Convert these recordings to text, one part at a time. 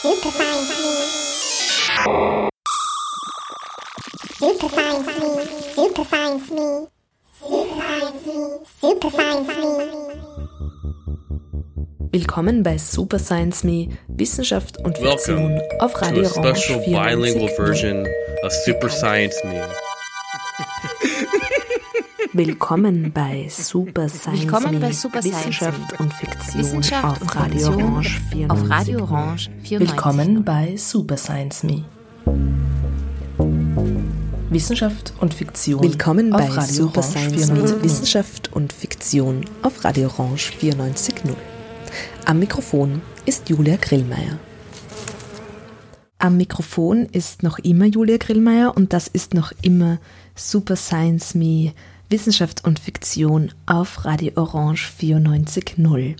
Super Science Me. Super Science Me. Super Science Me. Super Science Me. Me. Willkommen bei Super Science Me, Wissenschaft und Fiktion Welcome auf to Radio a special Orange bilingual 94.0. version of Super Science Me. Willkommen bei Super Science Willkommen Me, bei Super Science Wissenschaft und Fiktion Wissenschaft auf und Radio Fiktion Orange 94. auf Radio Orange 94. Willkommen bei Super Science Me. Wissenschaft und Fiktion. Willkommen auf bei Radio Super Orange Science 94.0. Me, Wissenschaft und Fiktion auf Radio Orange 94.0. Am Mikrofon ist Julia Grillmeier. Am Mikrofon ist noch immer Julia Grillmeier und das ist noch immer Super Science Me, Wissenschaft und Fiktion auf Radio Orange 94.0.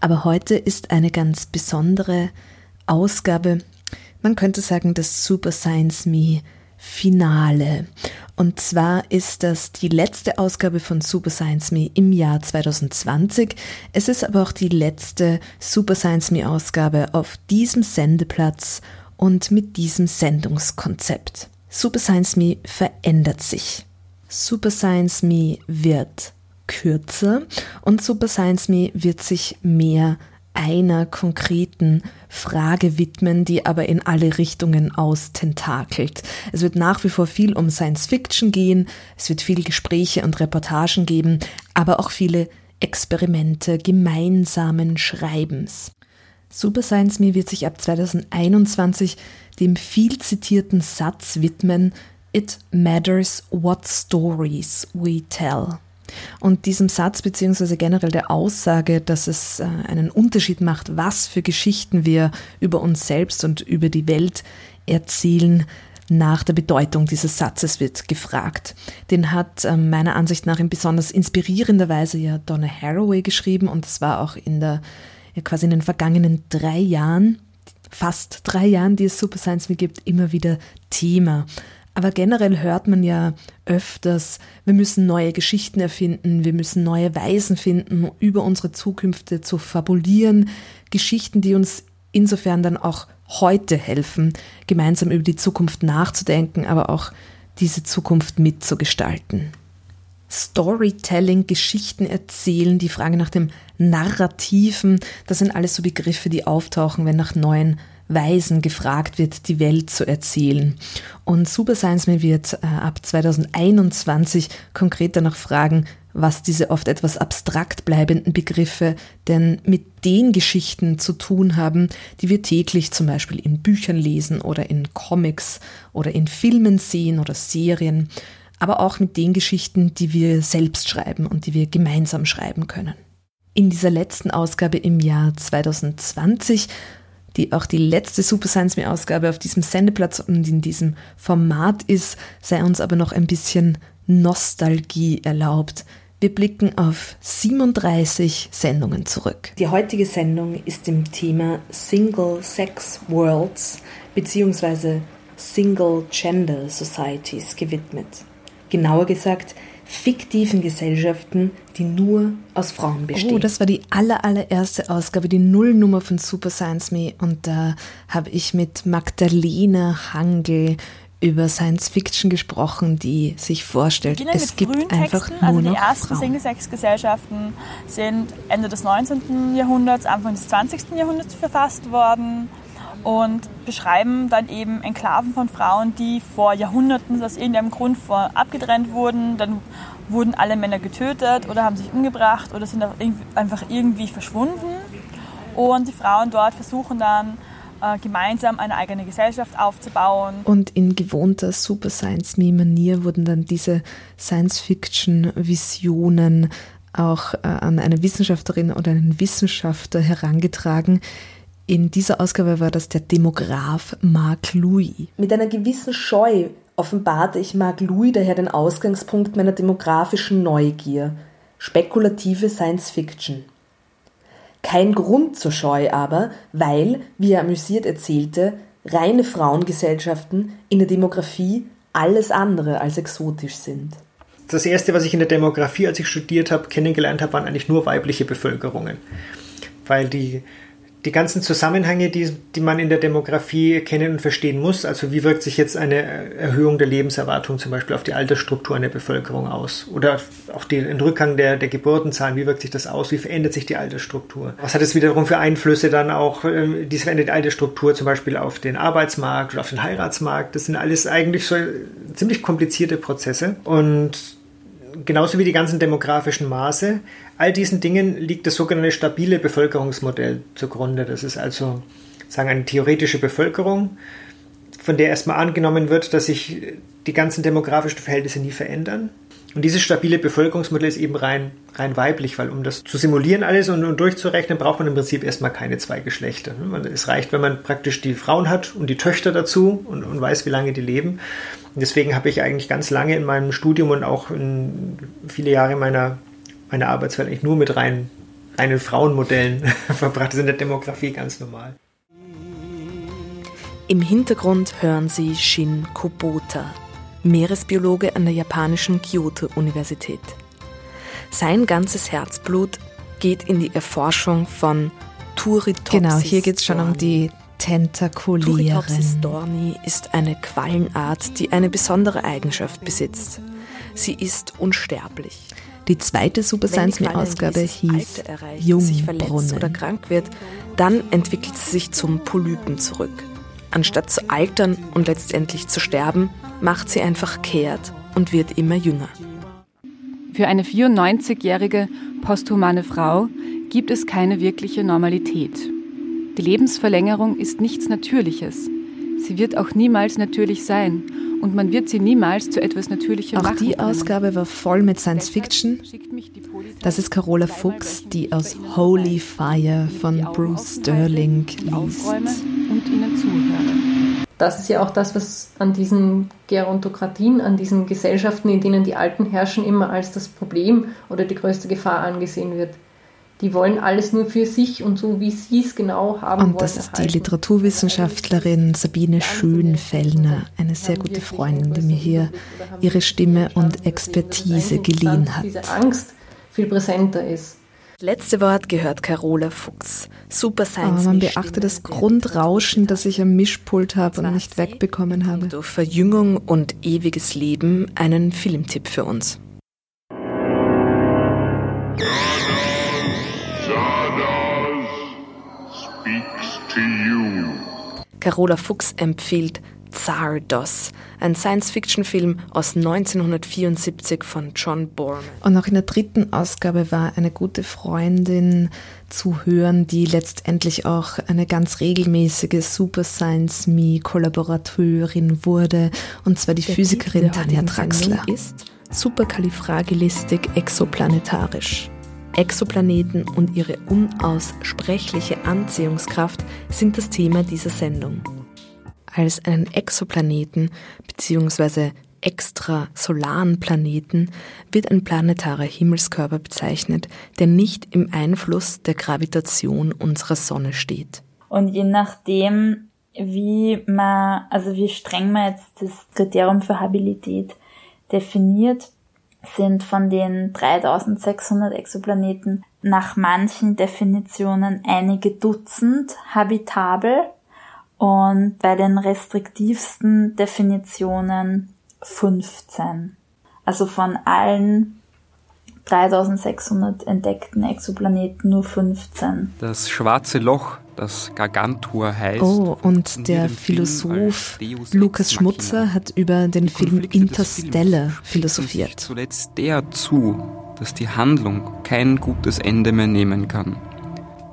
Aber heute ist eine ganz besondere Ausgabe, man könnte sagen, das Super Science Me Finale. Und zwar ist das die letzte Ausgabe von Super Science Me im Jahr 2020. Es ist aber auch die letzte Super Science Me Ausgabe auf diesem Sendeplatz und mit diesem Sendungskonzept. Super Science Me verändert sich. Super Science Me wird kürzer und Super Science Me wird sich mehr einer konkreten Frage widmen, die aber in alle Richtungen austentakelt. Es wird nach wie vor viel um Science Fiction gehen, es wird viel Gespräche und Reportagen geben, aber auch viele Experimente gemeinsamen Schreibens. Super Science Me wird sich ab 2021 dem viel zitierten Satz widmen, It matters what stories we tell. Und diesem Satz beziehungsweise generell der Aussage, dass es äh, einen Unterschied macht, was für Geschichten wir über uns selbst und über die Welt erzählen, nach der Bedeutung dieses Satzes wird gefragt. Den hat äh, meiner Ansicht nach in besonders inspirierender Weise ja Donna Haraway geschrieben und das war auch in der ja, quasi in den vergangenen drei Jahren, fast drei Jahren, die es Super Science Me gibt, immer wieder Thema. Aber generell hört man ja öfters, wir müssen neue Geschichten erfinden, wir müssen neue Weisen finden, über unsere Zukünfte zu fabulieren. Geschichten, die uns insofern dann auch heute helfen, gemeinsam über die Zukunft nachzudenken, aber auch diese Zukunft mitzugestalten. Storytelling, Geschichten erzählen, die Frage nach dem Narrativen, das sind alles so Begriffe, die auftauchen, wenn nach neuen Weisen gefragt wird, die Welt zu erzählen. Und Super Science Me wird äh, ab 2021 konkret danach fragen, was diese oft etwas abstrakt bleibenden Begriffe denn mit den Geschichten zu tun haben, die wir täglich zum Beispiel in Büchern lesen oder in Comics oder in Filmen sehen oder Serien, aber auch mit den Geschichten, die wir selbst schreiben und die wir gemeinsam schreiben können. In dieser letzten Ausgabe im Jahr 2020 die auch die letzte Super Science Me Ausgabe auf diesem Sendeplatz und in diesem Format ist, sei uns aber noch ein bisschen Nostalgie erlaubt. Wir blicken auf 37 Sendungen zurück. Die heutige Sendung ist dem Thema Single Sex Worlds bzw. Single Gender Societies gewidmet. Genauer gesagt, fiktiven Gesellschaften, die nur aus Frauen bestehen. Oh, das war die aller, allererste Ausgabe, die Nullnummer von Super Science Me. Und da habe ich mit Magdalena Hangel über Science Fiction gesprochen, die sich vorstellt, beginnen es mit gibt einfach Texten. nur Also die noch ersten. Single-Sex-Gesellschaften sind Ende des 19. Jahrhunderts, Anfang des 20. Jahrhunderts verfasst worden und beschreiben dann eben Enklaven von Frauen, die vor Jahrhunderten aus irgendeinem Grund vor abgetrennt wurden. Dann wurden alle Männer getötet oder haben sich umgebracht oder sind einfach irgendwie verschwunden. Und die Frauen dort versuchen dann äh, gemeinsam eine eigene Gesellschaft aufzubauen. Und in gewohnter Super Science Me Manier wurden dann diese Science Fiction Visionen auch äh, an eine Wissenschaftlerin oder einen Wissenschaftler herangetragen. In dieser Ausgabe war das der Demograf Mark Louis. Mit einer gewissen Scheu offenbarte ich Mark Louis daher den Ausgangspunkt meiner demografischen Neugier. Spekulative Science Fiction. Kein Grund zur Scheu aber, weil, wie er amüsiert erzählte, reine Frauengesellschaften in der Demografie alles andere als exotisch sind. Das erste, was ich in der Demografie, als ich studiert habe, kennengelernt habe, waren eigentlich nur weibliche Bevölkerungen. Weil die, die ganzen Zusammenhänge, die, die man in der Demografie kennen und verstehen muss, also wie wirkt sich jetzt eine Erhöhung der Lebenserwartung zum Beispiel auf die Altersstruktur einer Bevölkerung aus oder auch den Rückgang der, der Geburtenzahlen, wie wirkt sich das aus, wie verändert sich die Altersstruktur? Was hat es wiederum für Einflüsse dann auch, äh, diese veränderte Altersstruktur zum Beispiel auf den Arbeitsmarkt oder auf den Heiratsmarkt? Das sind alles eigentlich so ziemlich komplizierte Prozesse und genauso wie die ganzen demografischen Maße, all diesen Dingen liegt das sogenannte stabile Bevölkerungsmodell zugrunde. Das ist also sagen eine theoretische Bevölkerung, von der erstmal angenommen wird, dass sich die ganzen demografischen Verhältnisse nie verändern. Und dieses stabile Bevölkerungsmodell ist eben rein, rein weiblich, weil um das zu simulieren alles und, und durchzurechnen, braucht man im Prinzip erstmal keine zwei Geschlechter. Es reicht, wenn man praktisch die Frauen hat und die Töchter dazu und, und weiß, wie lange die leben. Und deswegen habe ich eigentlich ganz lange in meinem Studium und auch viele Jahre meiner, meiner Arbeitswelt eigentlich nur mit rein, reinen Frauenmodellen verbracht. Das ist in der Demografie ganz normal. Im Hintergrund hören Sie Shin Kubota, Meeresbiologe an der japanischen Kyoto-Universität. Sein ganzes Herzblut geht in die Erforschung von Turritopsis. Genau, hier geht es schon um die Tentakulieren. Turritopsis dorni ist eine Quallenart, die eine besondere Eigenschaft besitzt. Sie ist unsterblich. Die zweite Super Science Me Ausgabe hieß Jungbrunnen. oder krank wird, dann entwickelt sie sich zum Polypen zurück. Anstatt zu altern und letztendlich zu sterben, macht sie einfach kehrt und wird immer jünger. Für eine 94-jährige posthumane Frau gibt es keine wirkliche Normalität. Die Lebensverlängerung ist nichts Natürliches. Sie wird auch niemals natürlich sein und man wird sie niemals zu etwas Natürlichem auch machen. Auch die Ausgabe war voll mit Science Fiction. Das ist Carola Fuchs, die aus Holy Fire von Bruce Sterling liest. Und ihnen zuhöre. Das ist ja auch das, was an diesen Gerontokratien, an diesen Gesellschaften, in denen die Alten herrschen, immer als das Problem oder die größte Gefahr angesehen wird. Die wollen alles nur für sich und so, wie sie es genau haben und wollen. das ist die Literaturwissenschaftlerin Sabine Schönfellner, eine sehr gute Freundin, die mir hier ihre Stimme und Expertise geliehen hat. Diese Angst viel präsenter ist. Letzte Wort gehört Carola Fuchs. Super Science. Aber man beachte das Grundrauschen, das ich am Mischpult habe und nicht wegbekommen habe. Durch Verjüngung und ewiges Leben einen Filmtipp für uns. Carola Fuchs empfiehlt Zardos, ein Science-Fiction-Film aus 1974 von John Borman. Und auch in der dritten Ausgabe war eine gute Freundin zu hören, die letztendlich auch eine ganz regelmäßige Super Science Me Kollaborateurin wurde, und zwar die der Physikerin Tanja Draxler. ist Superkalifragilistik exoplanetarisch. Exoplaneten und ihre unaussprechliche Anziehungskraft sind das Thema dieser Sendung. Als einen Exoplaneten bzw. extrasolaren Planeten wird ein planetarer Himmelskörper bezeichnet, der nicht im Einfluss der Gravitation unserer Sonne steht. Und je nachdem, wie man, also wie streng man jetzt das Kriterium für Habilität definiert, sind von den 3600 Exoplaneten nach manchen Definitionen einige Dutzend habitabel und bei den restriktivsten Definitionen 15. Also von allen 3600 entdeckten Exoplaneten nur 15. Das schwarze Loch, das Gargantua heißt. Oh, und der Philosoph Lukas Schmutzer hat über den Film Interstellar philosophiert. Zuletzt der zu, dass die Handlung kein gutes Ende mehr nehmen kann.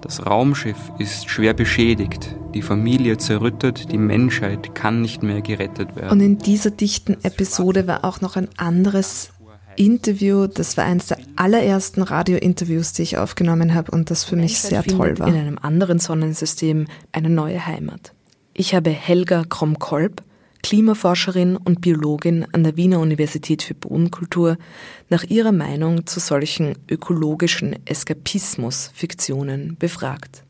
Das Raumschiff ist schwer beschädigt, die Familie zerrüttet, die Menschheit kann nicht mehr gerettet werden. Und in dieser dichten Episode war auch noch ein anderes Interview. Das war eines der allerersten Radiointerviews, die ich aufgenommen habe und das für mich sehr toll war. In einem anderen Sonnensystem eine neue Heimat. Ich habe Helga Kromkolb, Klimaforscherin und Biologin an der Wiener Universität für Bodenkultur, nach ihrer Meinung zu solchen ökologischen Eskapismus-Fiktionen befragt.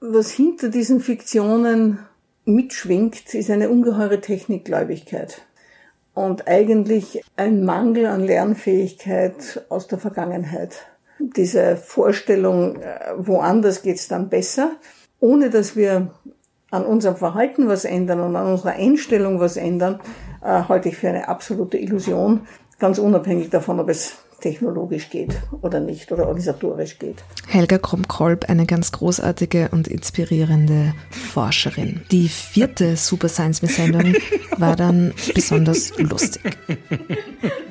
Was hinter diesen Fiktionen mitschwingt, ist eine ungeheure Technikgläubigkeit und eigentlich ein Mangel an Lernfähigkeit aus der Vergangenheit. Diese Vorstellung, woanders geht's dann besser ohne dass wir an unserem Verhalten was ändern und an unserer Einstellung was ändern, äh, halte ich für eine absolute Illusion, ganz unabhängig davon, ob es technologisch geht oder nicht oder organisatorisch geht. Helga Krumm-Kolb, eine ganz großartige und inspirierende Forscherin. Die vierte Super Science Me Sendung war dann besonders lustig.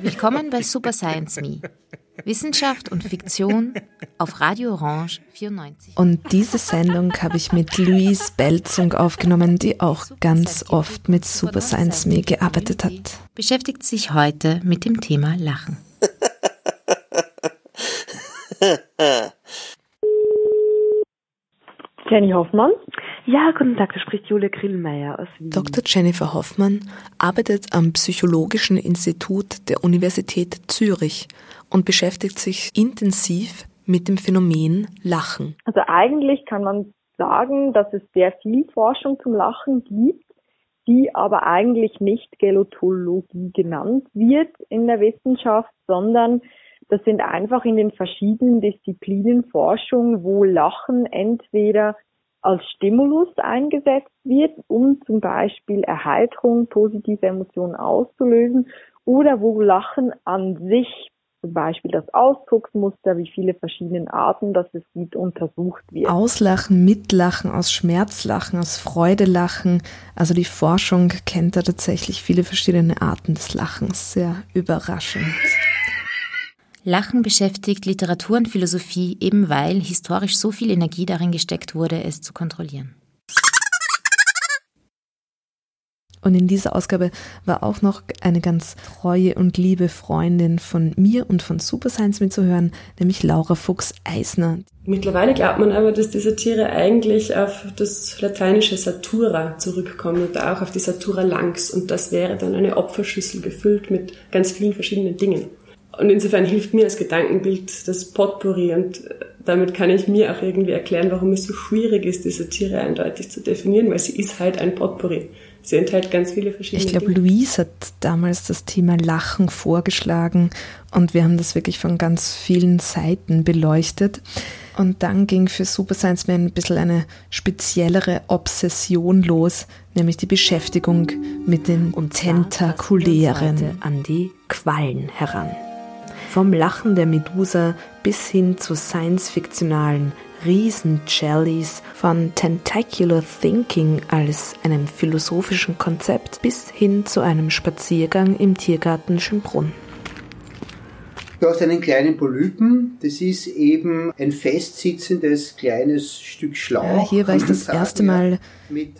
Willkommen bei Super Science Me. Wissenschaft und Fiktion auf Radio Orange 94. Und diese Sendung habe ich mit Louise Belzung aufgenommen, die auch ganz oft mit Super Science Me gearbeitet hat. Beschäftigt sich heute mit dem Thema Lachen. Jenny Hoffmann. Ja, guten Tag, da spricht Julia Grillmeier aus Wien. Dr. Jennifer Hoffmann arbeitet am Psychologischen Institut der Universität Zürich und beschäftigt sich intensiv mit dem Phänomen Lachen. Also eigentlich kann man sagen, dass es sehr viel Forschung zum Lachen gibt, die aber eigentlich nicht Gelotologie genannt wird in der Wissenschaft, sondern das sind einfach in den verschiedenen Disziplinen Forschung, wo Lachen entweder als Stimulus eingesetzt wird, um zum Beispiel Erheiterung, positive Emotionen auszulösen, oder wo Lachen an sich, zum Beispiel das Ausdrucksmuster, wie viele verschiedene Arten das es gibt, untersucht wird. Auslachen, Mitlachen, aus Schmerzlachen, aus Freudelachen. Also die Forschung kennt da tatsächlich viele verschiedene Arten des Lachens. Sehr überraschend. Lachen beschäftigt Literatur und Philosophie eben weil historisch so viel Energie darin gesteckt wurde, es zu kontrollieren. Und in dieser Ausgabe war auch noch eine ganz treue und liebe Freundin von mir und von Super Science mitzuhören, nämlich Laura Fuchs-Eisner. Mittlerweile glaubt man aber, dass diese Tiere eigentlich auf das lateinische Satura zurückkommen und auch auf die Satura Langs. Und das wäre dann eine Opferschüssel gefüllt mit ganz vielen verschiedenen Dingen. Und insofern hilft mir als Gedankenbild das Potpourri und damit kann ich mir auch irgendwie erklären, warum es so schwierig ist, diese Tiere eindeutig zu definieren, weil sie ist halt ein Potpourri. Sie enthält ganz viele verschiedene Ich glaube, Louise hat damals das Thema Lachen vorgeschlagen und wir haben das wirklich von ganz vielen Seiten beleuchtet. Und dann ging für Super Science Man ein bisschen eine speziellere Obsession los, nämlich die Beschäftigung mit den Tentakulären an die Quallen heran. Vom Lachen der Medusa bis hin zu science-fiktionalen Riesen-Jellies, von Tentacular Thinking als einem philosophischen Konzept bis hin zu einem Spaziergang im Tiergarten Schönbrunn. Du hast einen kleinen Polypen, das ist eben ein festsitzendes kleines Stück Schlauch. Ja, hier war ich das erste Mal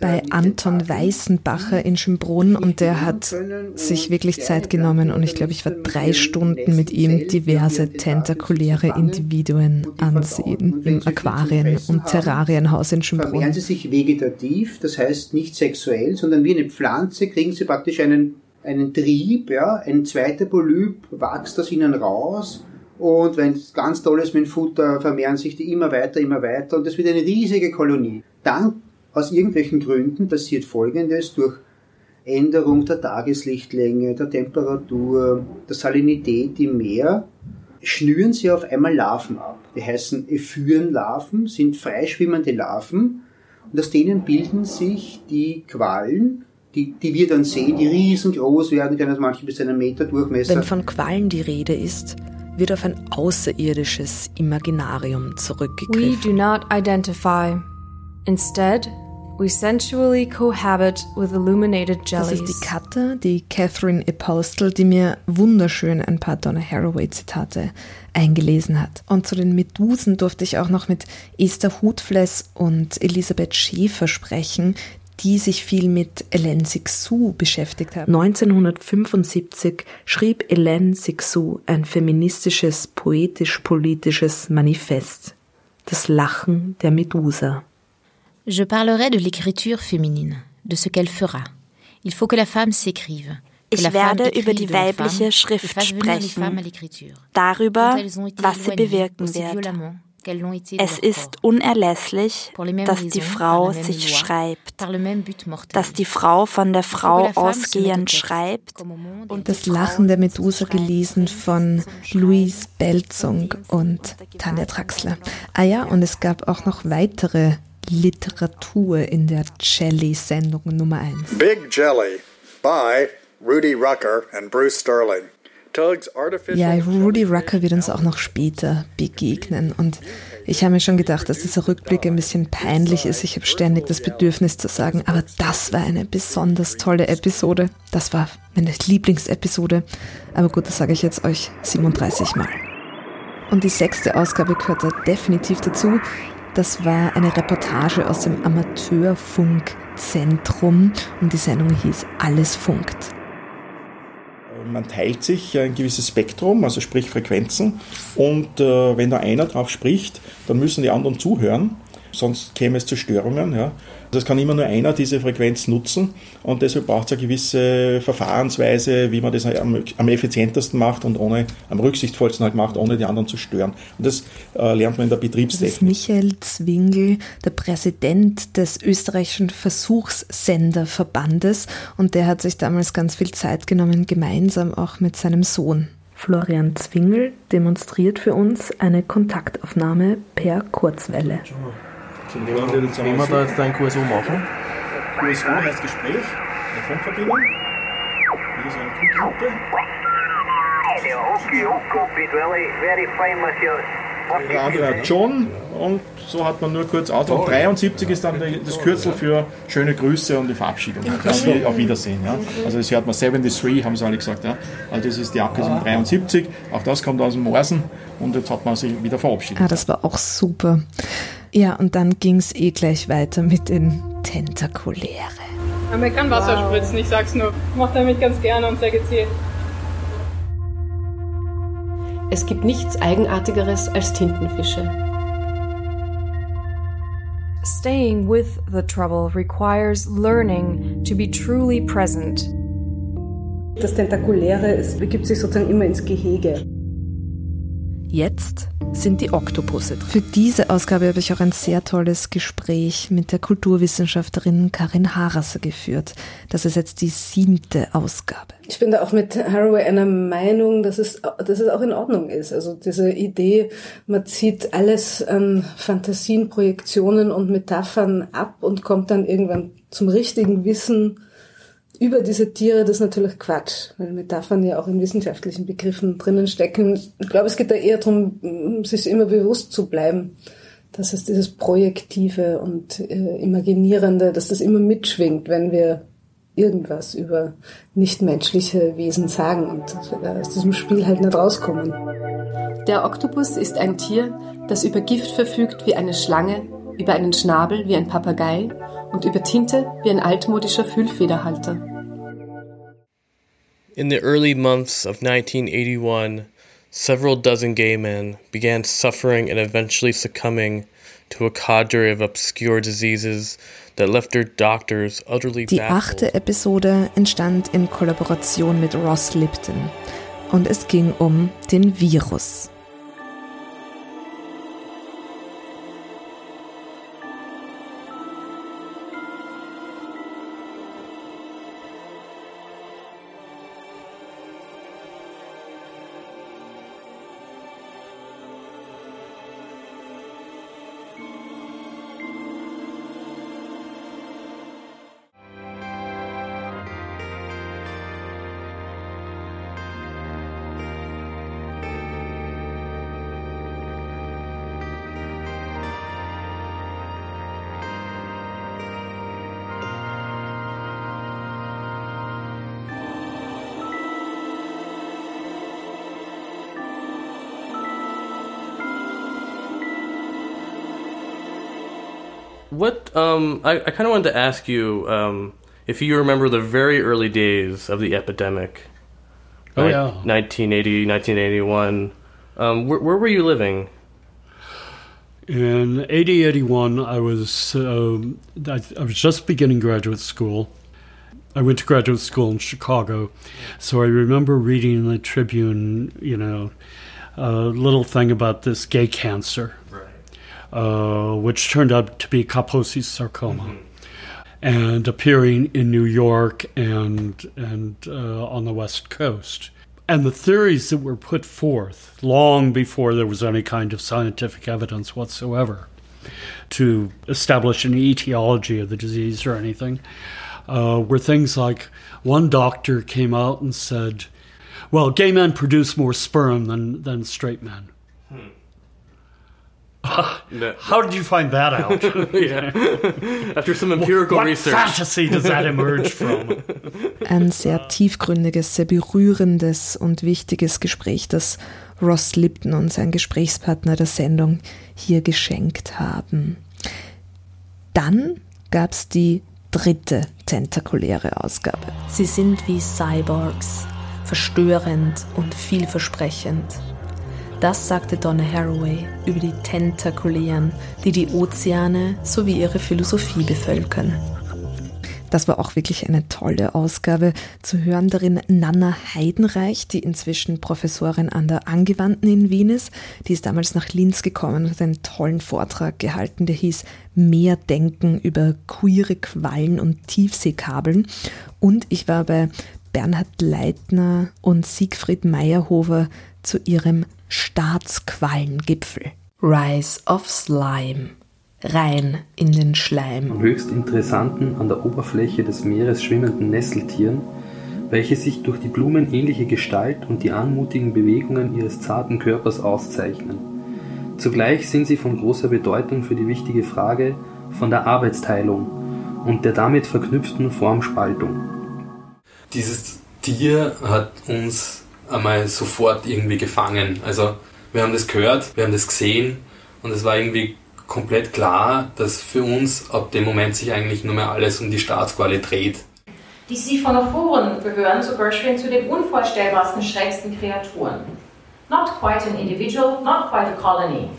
bei Anton Weißenbacher in Schönbrunn und der hat sich wirklich Zeit genommen und ich glaube, ich war drei Stunden mit ihm diverse tentakuläre Individuen ansehen im Aquarien- und Terrarienhaus in Schönbrunn. Vermehren sie sich vegetativ, das heißt nicht sexuell, sondern wie eine Pflanze kriegen sie praktisch einen einen Trieb, ja, ein zweiter Polyp wächst aus ihnen raus und wenn es ganz toll ist mit dem Futter, vermehren sich die immer weiter, immer weiter und das wird eine riesige Kolonie. Dann, aus irgendwelchen Gründen, passiert Folgendes durch Änderung der Tageslichtlänge, der Temperatur, der Salinität im Meer, schnüren sie auf einmal Larven ab. Die heißen Ephyrenlarven, sind freischwimmende Larven und aus denen bilden sich die Quallen, die, die wir dann sehen, die riesengroß werden können, also manche bis einen Meter Durchmesser. Wenn von Quallen die Rede ist, wird auf ein außerirdisches Imaginarium zurückgegriffen. We do not identify. Instead, we sensually cohabit with illuminated jellies. Das ist die Katte, die Catherine Apostle, die mir wunderschön ein paar Donna Haraway-Zitate eingelesen hat. Und zu den Medusen durfte ich auch noch mit Esther Hutfless und Elisabeth Schäfer sprechen, die sich viel mit Hélène Sixou beschäftigt haben. 1975 schrieb Hélène Sixou ein feministisches, poetisch-politisches Manifest. Das Lachen der Medusa. Je parlerai de l'écriture féminine, de ce qu'elle fera. Il faut que la femme s'écrive. Ich werde über die weibliche Schrift sprechen, darüber, was sie bewirken wird. Es ist unerlässlich, dass die Frau sich schreibt, dass die Frau von der Frau ausgehend schreibt. Und das Lachen der Medusa gelesen von Louise Belzung und Tanja Traxler. Ah ja, und es gab auch noch weitere Literatur in der Jelly-Sendung Nummer 1. Big Jelly by Rudy Rucker and Bruce Sterling. Ja, Rudy Rucker wird uns auch noch später begegnen. Und ich habe mir schon gedacht, dass dieser Rückblick ein bisschen peinlich ist. Ich habe ständig das Bedürfnis zu sagen, aber das war eine besonders tolle Episode. Das war meine Lieblingsepisode. Aber gut, das sage ich jetzt euch 37 Mal. Und die sechste Ausgabe gehört da definitiv dazu. Das war eine Reportage aus dem Amateurfunkzentrum und die Sendung hieß Alles funkt man teilt sich ein gewisses Spektrum, also sprich Frequenzen. Und äh, wenn da einer drauf spricht, dann müssen die anderen zuhören, sonst käme es zu Störungen. Ja. Das kann immer nur einer diese Frequenz nutzen und deshalb braucht es eine gewisse Verfahrensweise, wie man das am, am effizientesten macht und ohne, am rücksichtsvollsten halt macht, ohne die anderen zu stören. Und das äh, lernt man in der Betriebstechnik. Das ist Michael Zwingel, der Präsident des österreichischen Versuchssenderverbandes und der hat sich damals ganz viel Zeit genommen, gemeinsam auch mit seinem Sohn. Florian Zwingel demonstriert für uns eine Kontaktaufnahme per Kurzwelle. Wenn wir da jetzt einen QSO machen. QSO heißt Gespräch, eine Funkverbindung. Hier ist eine Kuhgruppe. Der andere hat John und so hat man nur kurz aus. Und 73 ist dann das Kürzel für schöne Grüße und die Verabschiedung. Also auf Wiedersehen. Ja. Also das hört man 73, haben sie alle gesagt. Ja. Also das ist die Abkürzung 73. Auch das kommt aus dem Morsen und jetzt hat man sich wieder verabschiedet. Ah, das war auch super. Ja, und dann ging es eh gleich weiter mit den Tentakuläre. Ja, man kann Wasser wow. spritzen, ich sag's nur. Ich mach damit ganz gerne und sehr gezielt. Es gibt nichts Eigenartigeres als Tintenfische. Staying with the trouble requires learning to be truly present. Das Tentakuläre es begibt sich sozusagen immer ins Gehege. Jetzt sind die Oktopusse drin. Für diese Ausgabe habe ich auch ein sehr tolles Gespräch mit der Kulturwissenschaftlerin Karin Harasser geführt. Das ist jetzt die siebte Ausgabe. Ich bin da auch mit Haraway einer Meinung, dass es, dass es auch in Ordnung ist. Also diese Idee, man zieht alles an Fantasien, Projektionen und Metaphern ab und kommt dann irgendwann zum richtigen Wissen über diese Tiere, das ist natürlich Quatsch, weil Metaphern ja auch in wissenschaftlichen Begriffen drinnen stecken. Ich glaube, es geht da eher darum, sich immer bewusst zu bleiben, dass es dieses Projektive und äh, Imaginierende, dass das immer mitschwingt, wenn wir irgendwas über nichtmenschliche Wesen sagen und aus diesem Spiel halt nicht rauskommen. Der Oktopus ist ein Tier, das über Gift verfügt wie eine Schlange, über einen Schnabel wie ein Papagei und über Tinte wie ein altmodischer Füllfederhalter. In the early months of 1981, several dozen gay men began suffering and eventually succumbing to a cadre of obscure diseases that left their doctors utterly Die achte Episode entstand in Kollaboration mit Ross Lipton und es ging um den Virus. What um, I, I kind of wanted to ask you um, if you remember the very early days of the epidemic. Oh yeah, 1980, 1981. Um, where, where, were you living? In 80, 81, I was um, I, I was just beginning graduate school. I went to graduate school in Chicago, so I remember reading in the Tribune, you know, a little thing about this gay cancer. Uh, which turned out to be Kaposi's sarcoma. Mm-hmm. And appearing in New York and and uh, on the West Coast, and the theories that were put forth long before there was any kind of scientific evidence whatsoever to establish an etiology of the disease or anything, uh, were things like one doctor came out and said, well, gay men produce more sperm than, than straight men. Hmm. How did you find that out? yeah. After some empirical what, what research. fantasy does that emerge from? Ein sehr tiefgründiges, sehr berührendes und wichtiges Gespräch, das Ross Lipton und sein Gesprächspartner der Sendung hier geschenkt haben. Dann gab es die dritte tentakuläre Ausgabe. Sie sind wie Cyborgs, verstörend und vielversprechend. Das sagte Donna Haraway über die Tentakulären, die die Ozeane sowie ihre Philosophie bevölkern. Das war auch wirklich eine tolle Ausgabe. Zu hören darin Nanna Heidenreich, die inzwischen Professorin an der Angewandten in Wien ist. Die ist damals nach Linz gekommen und hat einen tollen Vortrag gehalten, der hieß Mehr Denken über queere Quallen und Tiefseekabeln. Und ich war bei Bernhard Leitner und Siegfried Meyerhofer zu ihrem Staatsquallengipfel. Rise of Slime. Rein in den Schleim. Am höchst interessanten an der Oberfläche des Meeres schwimmenden Nesseltieren, welche sich durch die blumenähnliche Gestalt und die anmutigen Bewegungen ihres zarten Körpers auszeichnen. Zugleich sind sie von großer Bedeutung für die wichtige Frage von der Arbeitsteilung und der damit verknüpften Formspaltung. Dieses Tier hat uns einmal sofort irgendwie gefangen. Also wir haben das gehört, wir haben das gesehen und es war irgendwie komplett klar, dass für uns ab dem Moment sich eigentlich nur mehr alles um die Staatsquale dreht. Die Siphonophoren gehören zum Beispiel zu den unvorstellbarsten, schrägsten Kreaturen. Not quite an individual, not quite a colony.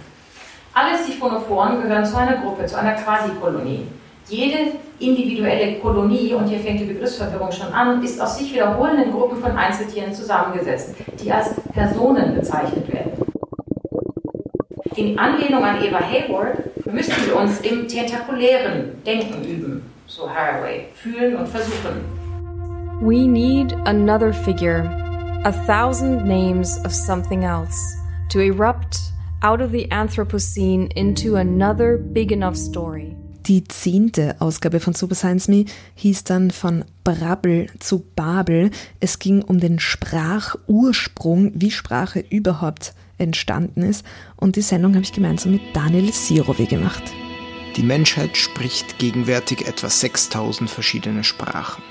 Alle Siphonophoren gehören zu einer Gruppe, zu einer Quasikolonie. Jede individuelle Kolonie, und hier fängt die Begriffsverwirrung schon an, ist aus sich wiederholenden Gruppen von Einzeltieren zusammengesetzt, die als Personen bezeichnet werden. In Anlehnung an Eva Hayward müssen wir uns im tentakulären Denken üben, so Haraway, fühlen und versuchen. We need another figure, a thousand names of something else, to erupt out of the Anthropocene into another big enough story. Die zehnte Ausgabe von Super Science Me hieß dann von Brabbel zu Babel. Es ging um den Sprachursprung, wie Sprache überhaupt entstanden ist. Und die Sendung habe ich gemeinsam mit Daniel Sirovi gemacht. Die Menschheit spricht gegenwärtig etwa 6000 verschiedene Sprachen.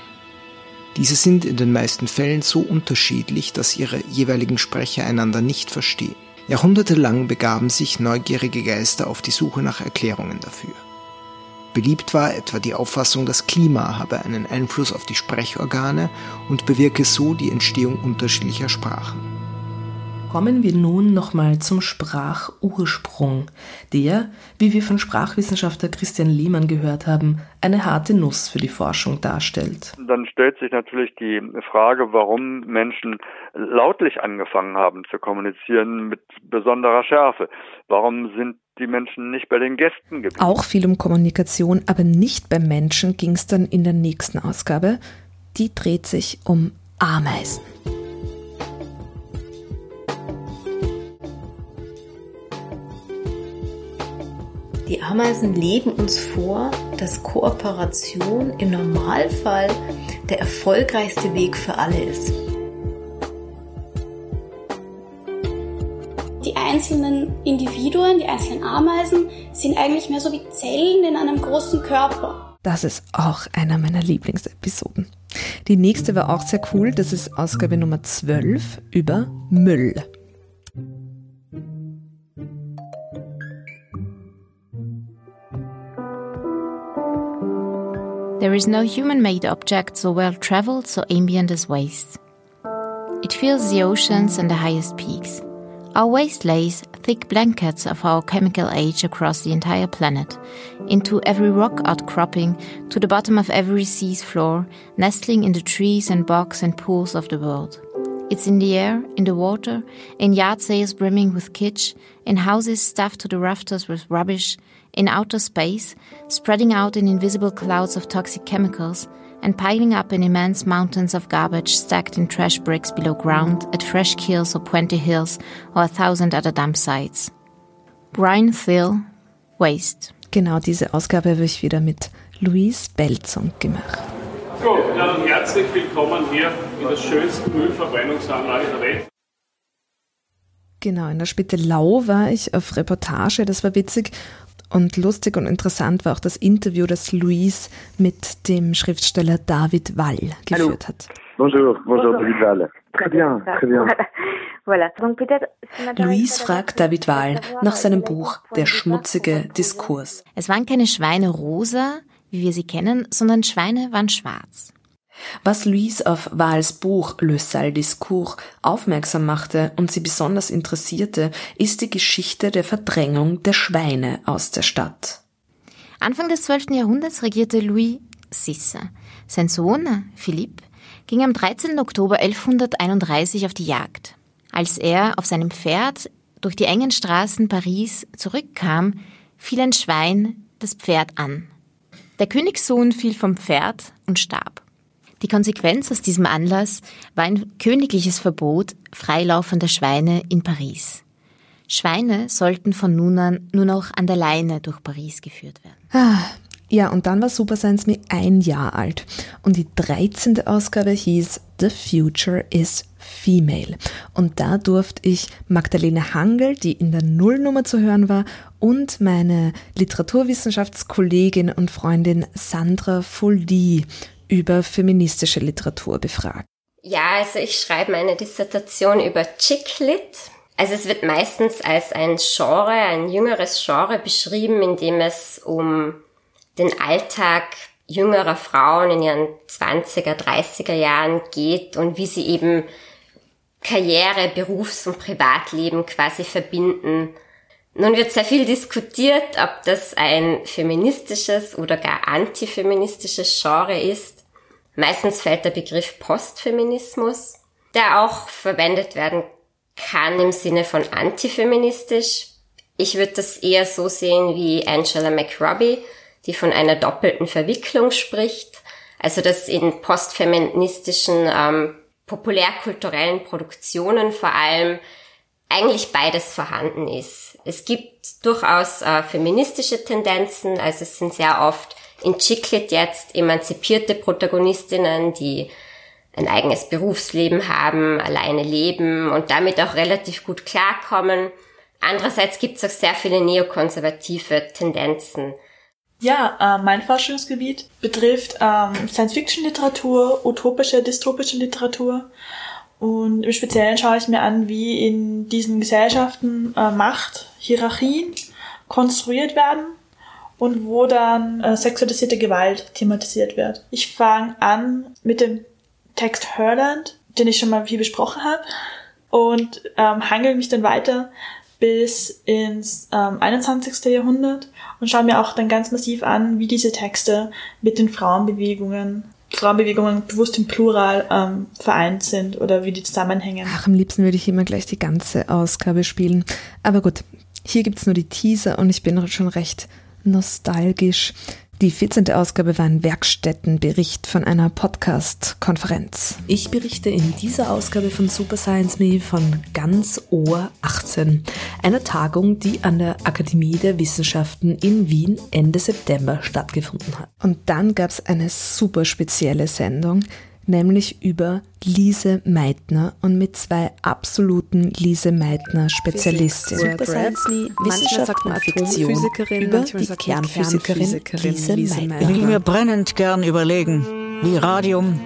Diese sind in den meisten Fällen so unterschiedlich, dass ihre jeweiligen Sprecher einander nicht verstehen. Jahrhundertelang begaben sich neugierige Geister auf die Suche nach Erklärungen dafür. Beliebt war etwa die Auffassung, das Klima habe einen Einfluss auf die Sprechorgane und bewirke so die Entstehung unterschiedlicher Sprachen. Kommen wir nun nochmal zum Sprachursprung, der, wie wir von Sprachwissenschaftler Christian Lehmann gehört haben, eine harte Nuss für die Forschung darstellt. Dann stellt sich natürlich die Frage, warum Menschen lautlich angefangen haben zu kommunizieren mit besonderer Schärfe. Warum sind die Menschen nicht bei den Gästen geblieben? Auch viel um Kommunikation, aber nicht beim Menschen ging es dann in der nächsten Ausgabe. Die dreht sich um Ameisen. Die Ameisen leben uns vor, dass Kooperation im Normalfall der erfolgreichste Weg für alle ist. Die einzelnen Individuen, die einzelnen Ameisen sind eigentlich mehr so wie Zellen in einem großen Körper. Das ist auch einer meiner Lieblingsepisoden. Die nächste war auch sehr cool, das ist Ausgabe Nummer 12 über Müll. There is no human made object so well traveled, so ambient as waste. It fills the oceans and the highest peaks. Our waste lays thick blankets of our chemical age across the entire planet, into every rock outcropping, to the bottom of every sea's floor, nestling in the trees and bogs and pools of the world. It's in the air, in the water, in yard sales brimming with kitsch, in houses stuffed to the rafters with rubbish, in outer space, spreading out in invisible clouds of toxic chemicals, and piling up in immense mountains of garbage stacked in trash bricks below ground at Fresh Kills or Puente Hills or a thousand other dump sites. Brian Thiel, Waste. Genau diese Ausgabe habe ich wieder mit Louise Belzung gemacht. So, dann herzlich willkommen hier in der schönsten Müllverbrennungsanlage der Welt. Genau, in der Spittelau war ich auf Reportage, das war witzig. Und lustig und interessant war auch das Interview, das Louise mit dem Schriftsteller David Wall geführt hat. Bonjour, bonjour David Wall. Très bien, très bien. Louise fragt David Wahl nach seinem Buch Der schmutzige Diskurs. Es waren keine Schweine rosa, wie wir sie kennen, sondern Schweine waren schwarz. Was Louise auf Wahls Buch Le Sale Discours aufmerksam machte und sie besonders interessierte, ist die Geschichte der Verdrängung der Schweine aus der Stadt. Anfang des 12. Jahrhunderts regierte Louis Sisse. Sein Sohn, Philippe, ging am 13. Oktober 1131 auf die Jagd. Als er auf seinem Pferd durch die engen Straßen Paris zurückkam, fiel ein Schwein das Pferd an. Der Königssohn fiel vom Pferd und starb. Die Konsequenz aus diesem Anlass war ein königliches Verbot freilaufender Schweine in Paris. Schweine sollten von nun an nur noch an der Leine durch Paris geführt werden. Ah, ja, und dann war Super Science Me ein Jahr alt. Und die 13. Ausgabe hieß The Future is Female. Und da durfte ich Magdalene Hangel, die in der Nullnummer zu hören war, und meine Literaturwissenschaftskollegin und Freundin Sandra Folli über feministische Literatur befragen. Ja, also ich schreibe meine Dissertation über Chicklit. Also es wird meistens als ein Genre, ein jüngeres Genre beschrieben, in dem es um den Alltag jüngerer Frauen in ihren 20er, 30er Jahren geht und wie sie eben Karriere, Berufs- und Privatleben quasi verbinden. Nun wird sehr viel diskutiert, ob das ein feministisches oder gar antifeministisches Genre ist. Meistens fällt der Begriff Postfeminismus, der auch verwendet werden kann im Sinne von antifeministisch. Ich würde das eher so sehen wie Angela McRobbie, die von einer doppelten Verwicklung spricht. Also dass in postfeministischen ähm, populärkulturellen Produktionen vor allem eigentlich beides vorhanden ist. Es gibt durchaus äh, feministische Tendenzen, also es sind sehr oft in Chicklit jetzt emanzipierte Protagonistinnen, die ein eigenes Berufsleben haben, alleine leben und damit auch relativ gut klarkommen. Andererseits gibt es auch sehr viele neokonservative Tendenzen. Ja, äh, mein Forschungsgebiet betrifft ähm, Science-Fiction-Literatur, utopische, dystopische Literatur. Und im Speziellen schaue ich mir an, wie in diesen Gesellschaften äh, Macht, Hierarchien konstruiert werden und wo dann äh, sexualisierte Gewalt thematisiert wird. Ich fange an mit dem Text Herland, den ich schon mal viel besprochen habe, und ähm, hangel mich dann weiter bis ins ähm, 21. Jahrhundert und schaue mir auch dann ganz massiv an, wie diese Texte mit den Frauenbewegungen Frauenbewegungen bewusst im Plural ähm, vereint sind oder wie die zusammenhängen. Ach, am liebsten würde ich immer gleich die ganze Ausgabe spielen. Aber gut, hier gibt's nur die Teaser und ich bin schon recht nostalgisch. Die 14. Ausgabe war ein Werkstättenbericht von einer Podcast-Konferenz. Ich berichte in dieser Ausgabe von Super Science Me von Ganz Ohr 18, einer Tagung, die an der Akademie der Wissenschaften in Wien Ende September stattgefunden hat. Und dann gab es eine super spezielle Sendung, nämlich über Lise Meitner und mit zwei absoluten Lise Meitner Spezialistinnen. Wissenschaft und Fiktion über die Kernphysikerin Lise Meitner. Ich will mir brennend gern überlegen, wie Radium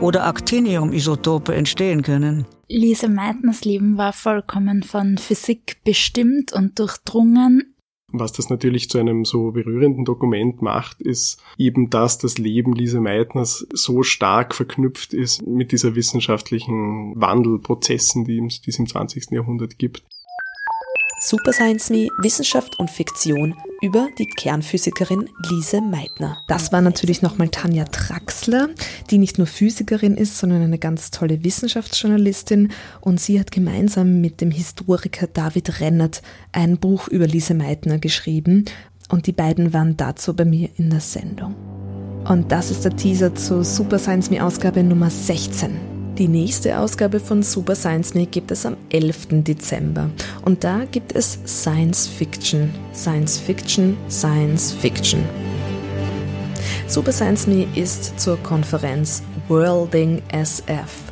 oder Actinium-Isotope entstehen können. Lise Meitners Leben war vollkommen von Physik bestimmt und durchdrungen. Was das natürlich zu einem so berührenden Dokument macht, ist eben, dass das Leben Lise Meitners so stark verknüpft ist mit dieser wissenschaftlichen Wandelprozessen, die es im 20. Jahrhundert gibt. Super Science Me, Wissenschaft und Fiktion über die Kernphysikerin Lise Meitner. Das war natürlich nochmal Tanja Traxler, die nicht nur Physikerin ist, sondern eine ganz tolle Wissenschaftsjournalistin. Und sie hat gemeinsam mit dem Historiker David Rennert ein Buch über Lise Meitner geschrieben. Und die beiden waren dazu bei mir in der Sendung. Und das ist der Teaser zur Super Science Me Ausgabe Nummer 16. Die nächste Ausgabe von Super Science Me gibt es am 11. Dezember. Und da gibt es Science Fiction. Science Fiction, Science Fiction. Super Science Me ist zur Konferenz Worlding SF.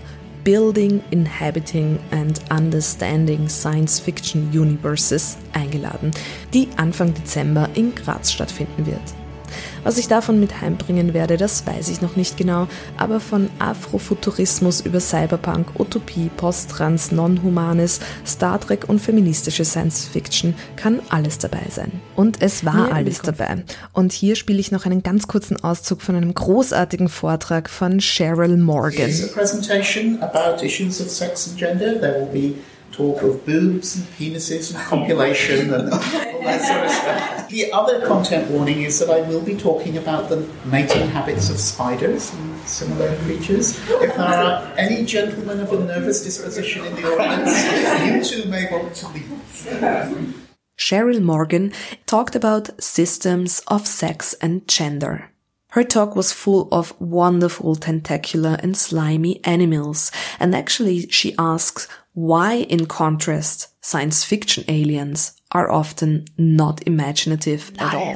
Building, Inhabiting and Understanding Science Fiction Universes eingeladen, die Anfang Dezember in Graz stattfinden wird. Was ich davon mit heimbringen werde, das weiß ich noch nicht genau, aber von Afrofuturismus über Cyberpunk, Utopie, Posttrans, Non-Humanes, Star Trek und feministische Science Fiction kann alles dabei sein. Und es war alles dabei. Und hier spiele ich noch einen ganz kurzen Auszug von einem großartigen Vortrag von Cheryl Morgan. It's a presentation about issues of sex and gender. There will be talk of boobs and penises and copulation and all that sort of stuff. The other content warning is that I will be talking about the mating habits of spiders and similar creatures. If there are any gentlemen of a nervous disposition in the audience, you too may want to leave. Cheryl Morgan talked about systems of sex and gender. Her talk was full of wonderful tentacular and slimy animals, and actually she asks why, in contrast, science fiction aliens are often not imaginative at all.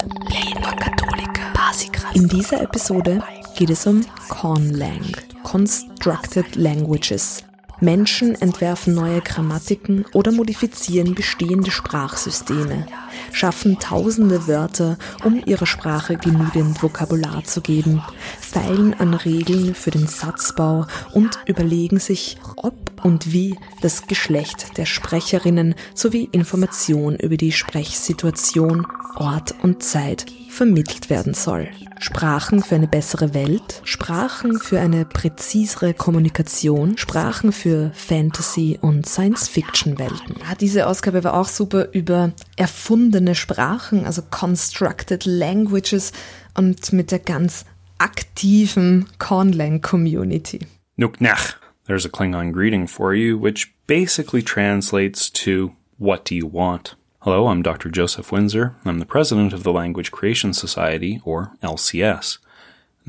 In dieser Episode geht es um Conlang, Constructed Languages. Menschen entwerfen neue Grammatiken oder modifizieren bestehende Sprachsysteme, schaffen tausende Wörter, um ihrer Sprache genügend Vokabular zu geben, feilen an Regeln für den Satzbau und überlegen sich, ob und wie das Geschlecht der Sprecherinnen sowie Information über die Sprechsituation, Ort und Zeit vermittelt werden soll. Sprachen für eine bessere Welt, Sprachen für eine präzisere Kommunikation, Sprachen für Fantasy- und Science-Fiction-Welten. Ja, diese Ausgabe war auch super über erfundene Sprachen, also Constructed Languages und mit der ganz aktiven Conlang-Community. Nuknach. There's a Klingon greeting for you, which basically translates to, What do you want? Hello, I'm Dr. Joseph Windsor. I'm the president of the Language Creation Society, or LCS.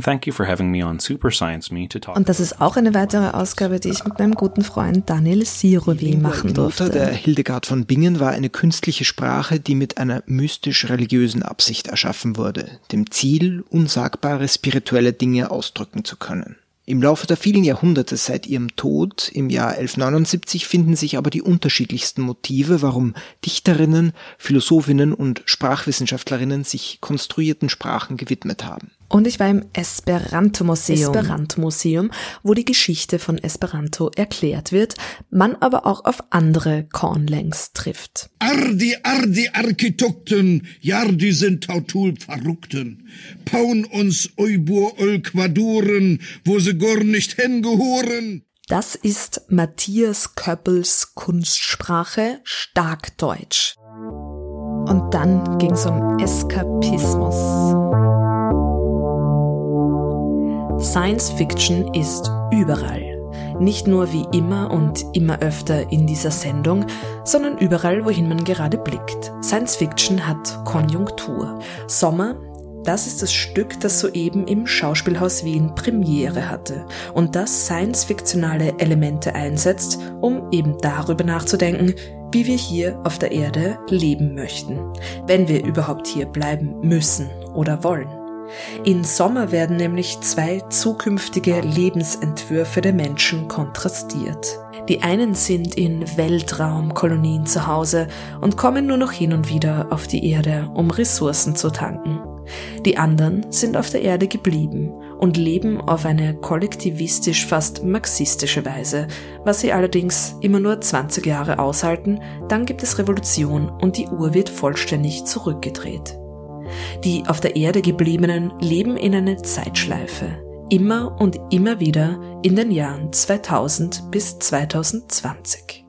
Thank you for having me on Super Science Me to talk. Und das ist auch eine weitere Ausgabe, die ich mit meinem guten Freund Daniel Sirovi machen durfte. Der Hildegard von Bingen war eine künstliche Sprache, die mit einer mystisch-religiösen Absicht erschaffen wurde, dem Ziel, unsagbare spirituelle Dinge ausdrücken zu können. Im Laufe der vielen Jahrhunderte seit ihrem Tod im Jahr 1179 finden sich aber die unterschiedlichsten Motive, warum Dichterinnen, Philosophinnen und Sprachwissenschaftlerinnen sich konstruierten Sprachen gewidmet haben. Und ich war im Esperanto-Museum. Esperanto-Museum, wo die Geschichte von Esperanto erklärt wird, man aber auch auf andere Kornlängs trifft. Ardi, Ardi, Architekten, Jardi sind tautul Verrückten. Paun uns Eubur Olquaduren, wo sie gar nicht hingehuren. Das ist Matthias Köppels Kunstsprache Starkdeutsch. Und dann ging es um Eskapismus. Science Fiction ist überall. Nicht nur wie immer und immer öfter in dieser Sendung, sondern überall, wohin man gerade blickt. Science Fiction hat Konjunktur. Sommer, das ist das Stück, das soeben im Schauspielhaus Wien Premiere hatte und das science-fiktionale Elemente einsetzt, um eben darüber nachzudenken, wie wir hier auf der Erde leben möchten, wenn wir überhaupt hier bleiben müssen oder wollen. In Sommer werden nämlich zwei zukünftige Lebensentwürfe der Menschen kontrastiert. Die einen sind in Weltraumkolonien zu Hause und kommen nur noch hin und wieder auf die Erde, um Ressourcen zu tanken. Die anderen sind auf der Erde geblieben und leben auf eine kollektivistisch fast marxistische Weise, was sie allerdings immer nur 20 Jahre aushalten, dann gibt es Revolution und die Uhr wird vollständig zurückgedreht. Die auf der Erde gebliebenen leben in einer Zeitschleife, immer und immer wieder in den Jahren 2000 bis 2020.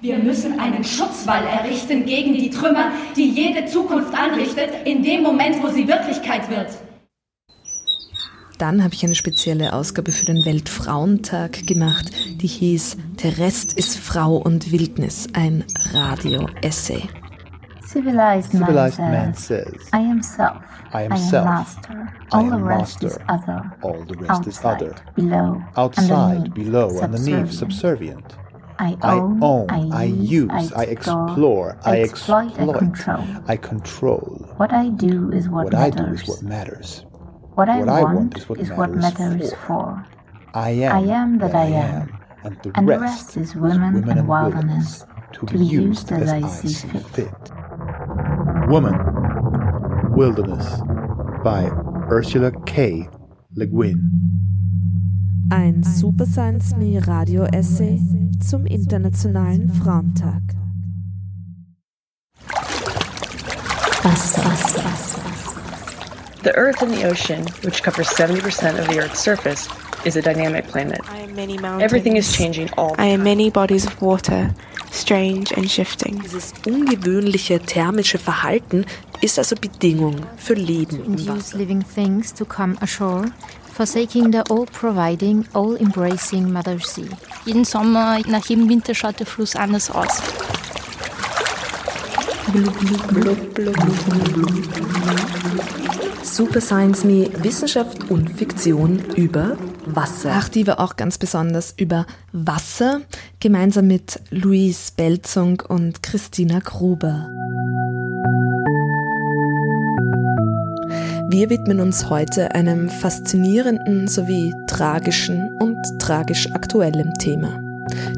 Wir müssen einen Schutzwall errichten gegen die Trümmer, die jede Zukunft anrichtet, in dem Moment, wo sie Wirklichkeit wird. Dann habe ich eine spezielle Ausgabe für den Weltfrauentag gemacht, die hieß Der Rest ist Frau und Wildnis, ein Radio-Essay. Civilized, Civilized man, man says, says, I am self. I am I self. master. I All am the rest master. is other. All the rest is Outside, other. Below. Outside, underneath, below, underneath, subservient. I I own, I I use, use, I I explore, I exploit, exploit, I control. I control. What I do is what, What I matters. do is what matters. What I What I want, want is what matters matters for. for. I am, I am that I am. and the And the rest, rest is women, women and and wilderness, to be used as I see fit. fit. Woman, Wilderness by Ursula K. Le Guin. Ein Super Science Me Radio Essay zum Internationalen Frauentag. Wasser, Wasser, Wasser. The Earth and the ocean, which cover 70% of the Earth's surface, is a dynamic planet. I am many mountains. Everything is changing all the I am many bodies of water, strange and shifting. Dieses ungewöhnliche thermische Verhalten ist also Bedingung für Leben im Induce Wasser. living things to come ashore, forsaking the all-providing, all-embracing Mother Sea. Jeden Sommer, nach jedem Winter schaut der Fluss anders aus. Super Science Me Wissenschaft und Fiktion über Wasser. Ach, die war auch ganz besonders über Wasser, gemeinsam mit Louise Belzung und Christina Gruber. Wir widmen uns heute einem faszinierenden sowie tragischen und tragisch aktuellem Thema,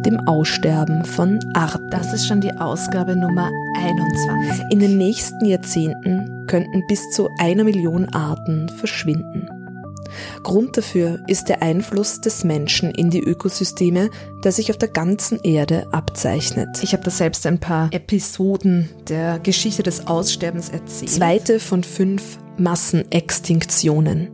dem Aussterben von Arten. Das ist schon die Ausgabe Nummer 21. In den nächsten Jahrzehnten könnten bis zu einer Million Arten verschwinden. Grund dafür ist der Einfluss des Menschen in die Ökosysteme, der sich auf der ganzen Erde abzeichnet. Ich habe da selbst ein paar Episoden der Geschichte des Aussterbens erzählt. Zweite von fünf Massenextinktionen.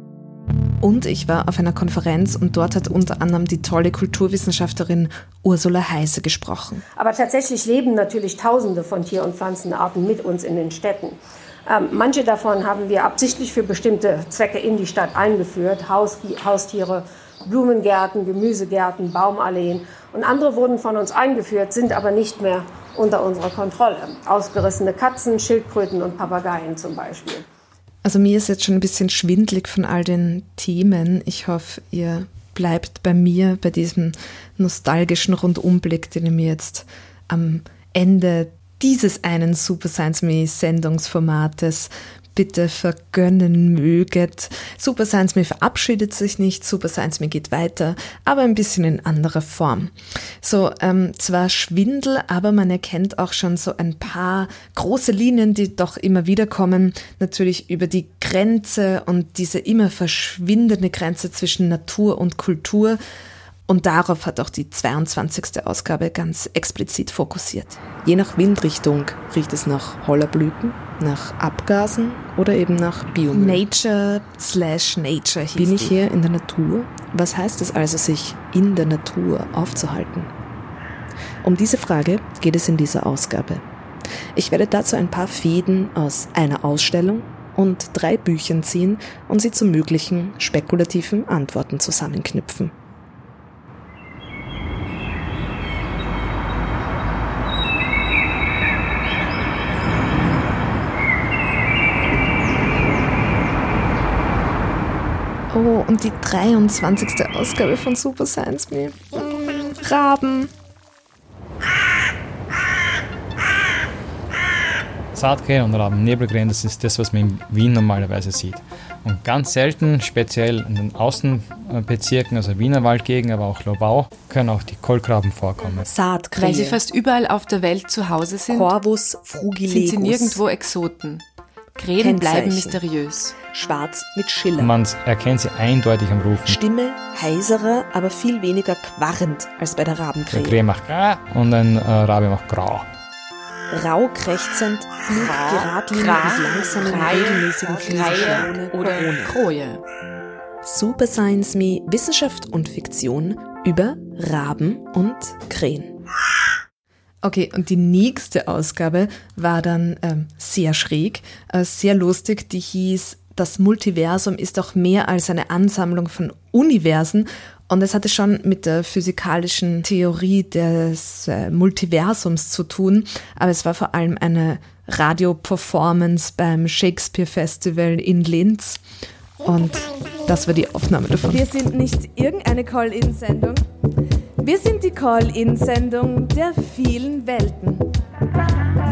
Und ich war auf einer Konferenz und dort hat unter anderem die tolle Kulturwissenschaftlerin Ursula Heise gesprochen. Aber tatsächlich leben natürlich Tausende von Tier- und Pflanzenarten mit uns in den Städten. Ähm, manche davon haben wir absichtlich für bestimmte Zwecke in die Stadt eingeführt. Haus, Haustiere, Blumengärten, Gemüsegärten, Baumalleen. Und andere wurden von uns eingeführt, sind aber nicht mehr unter unserer Kontrolle. Ausgerissene Katzen, Schildkröten und Papageien zum Beispiel. Also mir ist jetzt schon ein bisschen schwindlig von all den Themen. Ich hoffe, ihr bleibt bei mir, bei diesem nostalgischen Rundumblick, den ihr mir jetzt am Ende dieses einen Super Science Me Sendungsformates bitte vergönnen möget. Super Science Me verabschiedet sich nicht, Super Science Me geht weiter, aber ein bisschen in anderer Form. So, ähm, zwar Schwindel, aber man erkennt auch schon so ein paar große Linien, die doch immer wieder kommen. Natürlich über die Grenze und diese immer verschwindende Grenze zwischen Natur und Kultur. Und darauf hat auch die 22. Ausgabe ganz explizit fokussiert. Je nach Windrichtung riecht es nach Hollerblüten, nach Abgasen oder eben nach Biomüll. Nature slash Nature hieß Bin ich die. hier in der Natur? Was heißt es also, sich in der Natur aufzuhalten? Um diese Frage geht es in dieser Ausgabe. Ich werde dazu ein paar Fäden aus einer Ausstellung und drei Büchern ziehen und sie zu möglichen spekulativen Antworten zusammenknüpfen. Oh, und die 23. Ausgabe von Super Science Me. Raben. Saatkrähen und Raben, Nebelkrähen, das ist das, was man in Wien normalerweise sieht. Und ganz selten, speziell in den Außenbezirken, also Wiener Waldgegend, aber auch Lobau, können auch die Kolkraben vorkommen. Saatkrähe. Weil sie fast überall auf der Welt zu Hause sind, Corvus sind frugilegus. sie nirgendwo Exoten. Krähen bleiben mysteriös. Schwarz mit Schiller. Man erkennt sie eindeutig am Rufen. Stimme heiserer, aber viel weniger quarrend als bei der Eine Rabenkrähe. Krähe macht Gra und ein äh, Rabe macht Grau. Rau krächzend, fliegt geradlinig Kra- und langsam in Kreie, regelmäßigen Kreie Fließschläunen oder ohne. Kroje. Super Science Me Wissenschaft und Fiktion über Raben und Krähen. Okay, und die nächste Ausgabe war dann ähm, sehr schräg, äh, sehr lustig. Die hieß Das Multiversum ist auch mehr als eine Ansammlung von Universen. Und es hatte schon mit der physikalischen Theorie des äh, Multiversums zu tun, aber es war vor allem eine Radio-Performance beim Shakespeare Festival in Linz. Und das war die Aufnahme davon. Wir sind nicht irgendeine Call-In-Sendung. Wir sind die Call-In-Sendung der vielen Welten.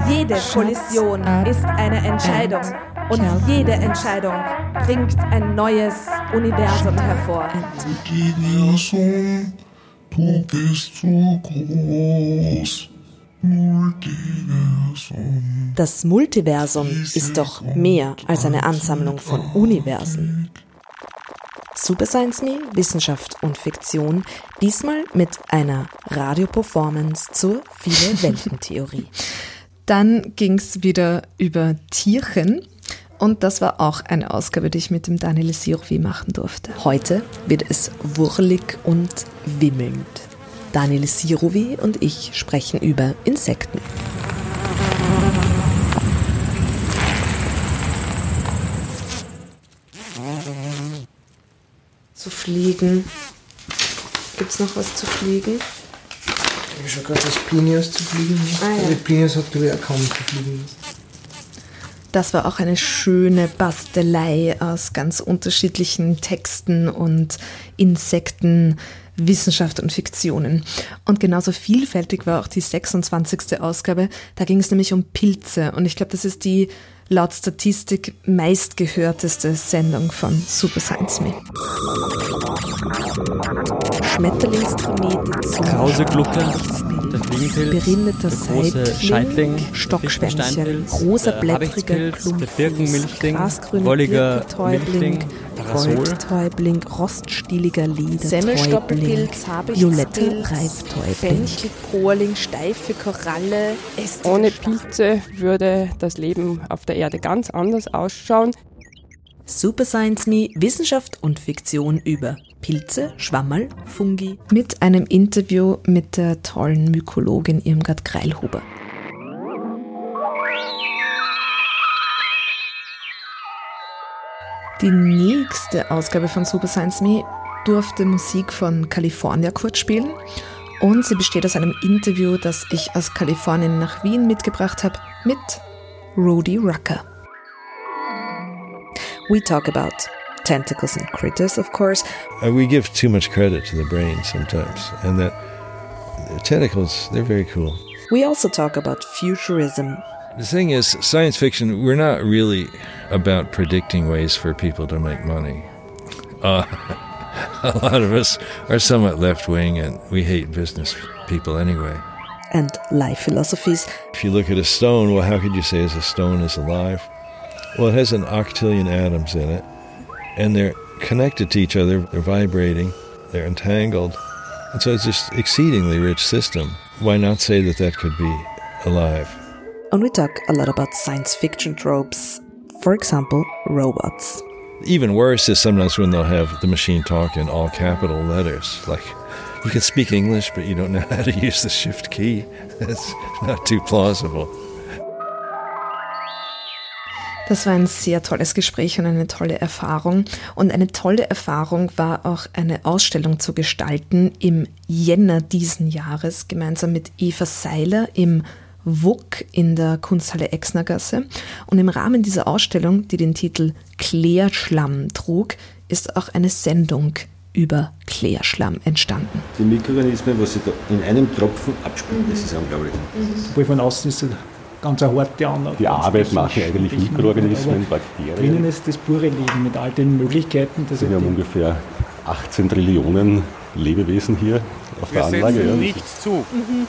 Jede Kollision ist eine Entscheidung und jede Entscheidung bringt ein neues Universum hervor. Multiversum, du bist so groß. Multiversum. Das Multiversum ist doch mehr als eine Ansammlung von Universen. Super Science Me, Wissenschaft und Fiktion, diesmal mit einer Radioperformance zur Viele-Welten-Theorie. Dann ging es wieder über Tierchen. Und das war auch eine Ausgabe, die ich mit dem Daniel Sirovi machen durfte. Heute wird es wurlig und wimmelnd. Daniel Sirovi und ich sprechen über Insekten. Zu fliegen. Gibt es noch was zu fliegen? Ich schaue gerade, dass Plinius zu fliegen Ah, ja. Also Plinius hat, glaube ich, auch kaum zu fliegen. Das war auch eine schöne Bastelei aus ganz unterschiedlichen Texten und Insekten, Wissenschaft und Fiktionen. Und genauso vielfältig war auch die 26. Ausgabe. Da ging es nämlich um Pilze. Und ich glaube, das ist die laut Statistik meistgehörteste Sendung von Super Science Me. Schmetterlingstramete, Krauseglucke, der Fliegenpilz, berindeter Seitling, Scheitling, Stockschwänzchen, rosa blättriger Klumpfuß, Birkenmilchling, grasgrüne wolliger Birkentäubling, Goldtäubling, roststieliger Ledertäubling, Habichtspilz, Reiftäubling, Fenchelporling, steife Koralle. Ohne Pilze würde das Leben auf der Erde ganz anders ausschauen. Super Science Me, Wissenschaft und Fiktion über Pilze, Schwammerl, Fungi. Mit einem Interview mit der tollen Mykologin Irmgard Greilhuber. Die nächste Ausgabe von Super Science Me durfte Musik von California kurz spielen und sie besteht aus einem Interview, das ich aus Kalifornien nach Wien mitgebracht habe mit Rudy Rucker. We talk about tentacles and critters, of course. Uh, we give too much credit to the brain sometimes, and that tentacles, they're very cool. We also talk about futurism. The thing is, science fiction, we're not really about predicting ways for people to make money. Uh, a lot of us are somewhat left wing, and we hate business people anyway. And life philosophies. If you look at a stone, well, how could you say a stone is alive? Well, it has an octillion atoms in it, and they're connected to each other, they're vibrating, they're entangled. And so it's just exceedingly rich system. Why not say that that could be alive? And we talk a lot about science fiction tropes. For example, robots. Even worse is sometimes when they'll have the machine talk in all capital letters. Like, you can speak English, but you don't know how to use the shift key. That's not too plausible. Das war ein sehr tolles Gespräch und eine tolle Erfahrung. Und eine tolle Erfahrung war auch eine Ausstellung zu gestalten im Jänner diesen Jahres gemeinsam mit Eva Seiler im WUK in der Kunsthalle Exnergasse. Und im Rahmen dieser Ausstellung, die den Titel Klärschlamm trug, ist auch eine Sendung über Klärschlamm entstanden. Die Mikroorganismen, was sie da in einem Tropfen abspielen, das ist unglaublich. Obwohl von außen ist es ganz eine harte Anlage. Die Arbeit machen eigentlich Mikroorganismen, Bakterien. Drinnen ist das pure Leben mit all den Möglichkeiten. Das Wir haben ungefähr 18 Trillionen Lebewesen hier auf Wir der Anlage. setzen ja. nichts zu. Mhm.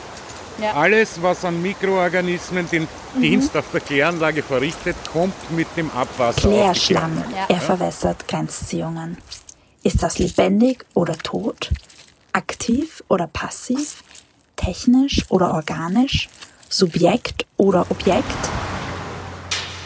Alles, was an Mikroorganismen den Mhm. Dienst auf der Kläranlage verrichtet, kommt mit dem Abwasser Klärschlamm. auf die Kläranlage. Er verwässert Grenzziehungen. Ist das lebendig oder tot? Aktiv oder passiv? Technisch oder organisch? Subjekt oder Objekt?